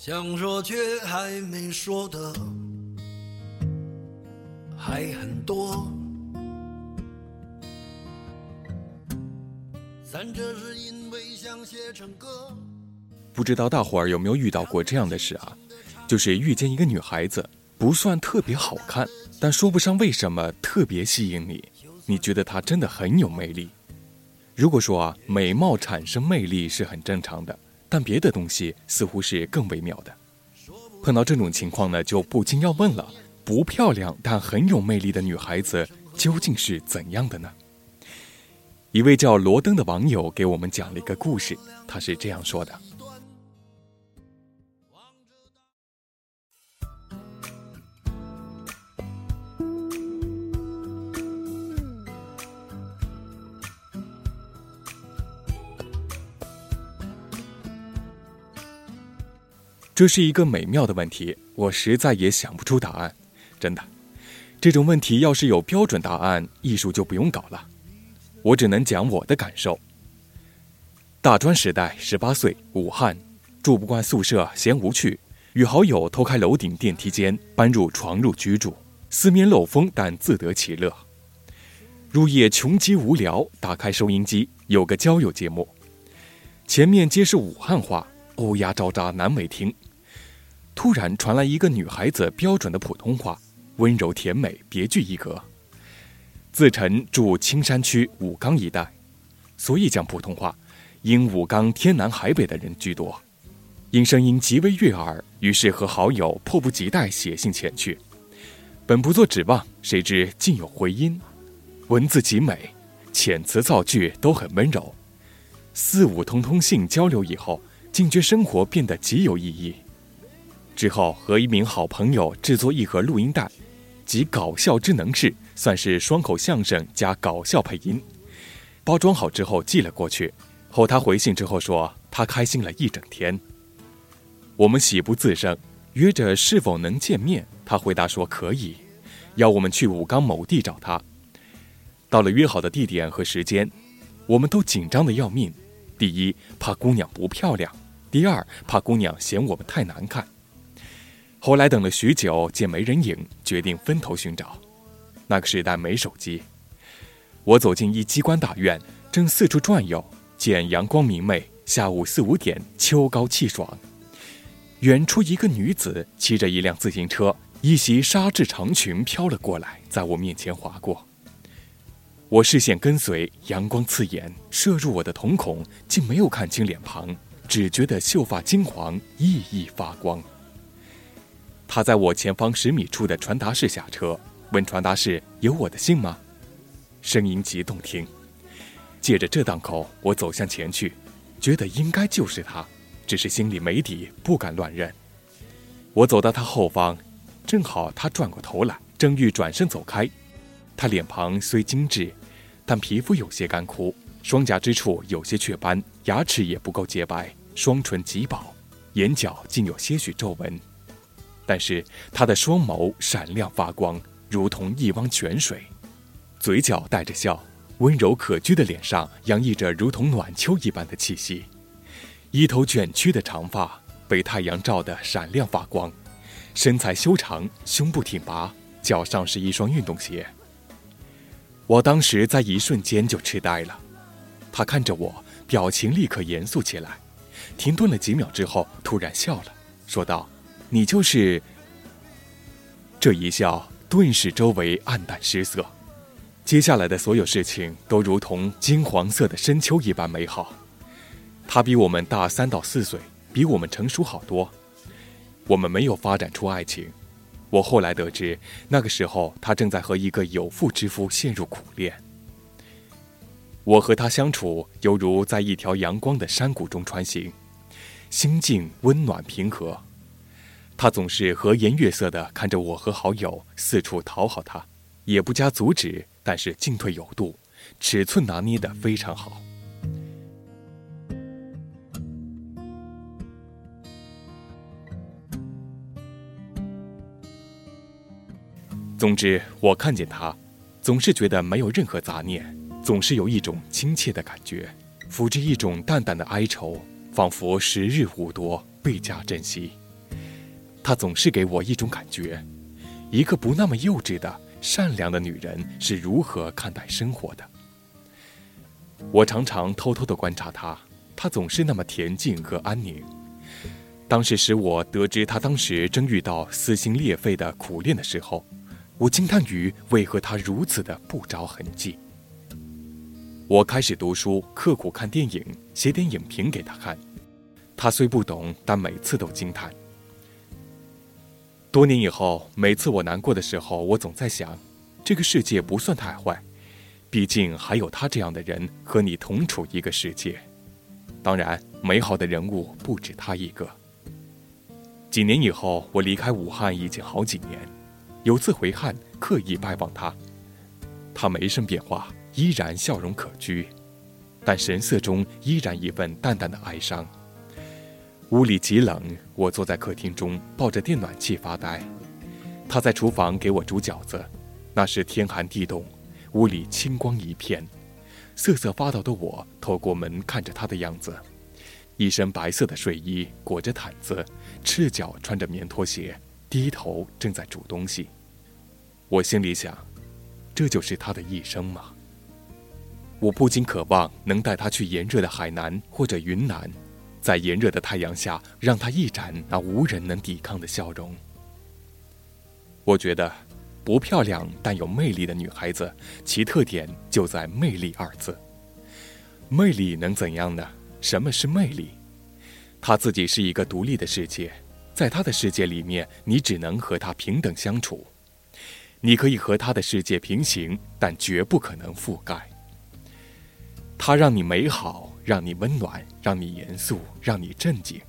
想说却还没说的还很多。咱这是因为想写成歌。不知道大伙儿有没有遇到过这样的事啊？就是遇见一个女孩子，不算特别好看，但说不上为什么特别吸引你，你觉得她真的很有魅力。如果说啊，美貌产生魅力是很正常的，但别的东西似乎是更微妙的。碰到这种情况呢，就不禁要问了：不漂亮但很有魅力的女孩子究竟是怎样的呢？一位叫罗登的网友给我们讲了一个故事，他是这样说的。这是一个美妙的问题，我实在也想不出答案。真的，这种问题要是有标准答案，艺术就不用搞了。我只能讲我的感受。大专时代，十八岁，武汉，住不惯宿舍，嫌无趣，与好友偷开楼顶电梯间，搬入床褥居住，四面漏风，但自得其乐。入夜穷极无聊，打开收音机，有个交友节目，前面皆是武汉话，欧压招扎，难为听。突然传来一个女孩子标准的普通话，温柔甜美，别具一格。自称住青山区武冈一带，所以讲普通话，因武冈天南海北的人居多。因声音极为悦耳，于是和好友迫不及待写信前去。本不做指望，谁知竟有回音，文字极美，遣词造句都很温柔。四五通通信交流以后，竟觉生活变得极有意义。之后和一名好朋友制作一盒录音带，即搞笑之能事，算是双口相声加搞笑配音。包装好之后寄了过去，后他回信之后说他开心了一整天。我们喜不自胜，约着是否能见面，他回答说可以，要我们去武冈某地找他。到了约好的地点和时间，我们都紧张的要命。第一怕姑娘不漂亮，第二怕姑娘嫌我们太难看。后来等了许久，见没人影，决定分头寻找。那个时代没手机，我走进一机关大院，正四处转悠，见阳光明媚，下午四五点，秋高气爽。远处一个女子骑着一辆自行车，一袭纱质长裙飘了过来，在我面前划过。我视线跟随，阳光刺眼，射入我的瞳孔，竟没有看清脸庞，只觉得秀发金黄，熠熠发光。他在我前方十米处的传达室下车，问传达室有我的信吗？声音极动听。借着这档口，我走向前去，觉得应该就是他，只是心里没底，不敢乱认。我走到他后方，正好他转过头来，正欲转身走开。他脸庞虽精致，但皮肤有些干枯，双颊之处有些雀斑，牙齿也不够洁白，双唇极薄，眼角竟有些许皱纹。但是他的双眸闪亮发光，如同一汪泉水，嘴角带着笑，温柔可掬的脸上洋溢着如同暖秋一般的气息。一头卷曲的长发被太阳照得闪亮发光，身材修长，胸部挺拔，脚上是一双运动鞋。我当时在一瞬间就痴呆了，他看着我，表情立刻严肃起来，停顿了几秒之后，突然笑了，说道。你就是这一笑，顿时周围暗淡失色。接下来的所有事情都如同金黄色的深秋一般美好。他比我们大三到四岁，比我们成熟好多。我们没有发展出爱情。我后来得知，那个时候他正在和一个有妇之夫陷入苦恋。我和他相处，犹如在一条阳光的山谷中穿行，心境温暖平和。他总是和颜悦色地看着我和好友四处讨好他，也不加阻止，但是进退有度，尺寸拿捏得非常好。总之，我看见他，总是觉得没有任何杂念，总是有一种亲切的感觉，抚着一种淡淡的哀愁，仿佛时日无多，倍加珍惜。她总是给我一种感觉：一个不那么幼稚的、善良的女人是如何看待生活的。我常常偷偷地观察她，她总是那么恬静和安宁。当时使我得知她当时正遇到撕心裂肺的苦恋的时候，我惊叹于为何她如此的不着痕迹。我开始读书，刻苦看电影，写点影评给她看。她虽不懂，但每次都惊叹。多年以后，每次我难过的时候，我总在想，这个世界不算太坏。毕竟还有他这样的人和你同处一个世界，当然，美好的人物不止他一个。几年以后，我离开武汉已经好几年，有次回汉，刻意拜访他，他没甚变化，依然笑容可掬，但神色中依然一份淡淡的哀伤。屋里极冷，我坐在客厅中抱着电暖气发呆，他在厨房给我煮饺子，那是天寒地冻。屋里青光一片，瑟瑟发抖的我透过门看着他的样子，一身白色的睡衣裹着毯子，赤脚穿着棉拖鞋，低头正在煮东西。我心里想，这就是他的一生吗？我不禁渴望能带他去炎热的海南或者云南，在炎热的太阳下，让他一展那无人能抵抗的笑容。我觉得。不漂亮但有魅力的女孩子，其特点就在“魅力”二字。魅力能怎样呢？什么是魅力？她自己是一个独立的世界，在她的世界里面，你只能和她平等相处。你可以和她的世界平行，但绝不可能覆盖。她让你美好，让你温暖，让你严肃，让你镇静，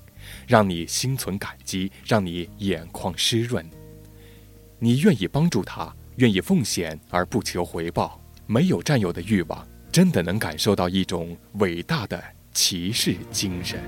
让你心存感激，让你眼眶湿润。你愿意帮助他，愿意奉献而不求回报，没有占有的欲望，真的能感受到一种伟大的骑士精神。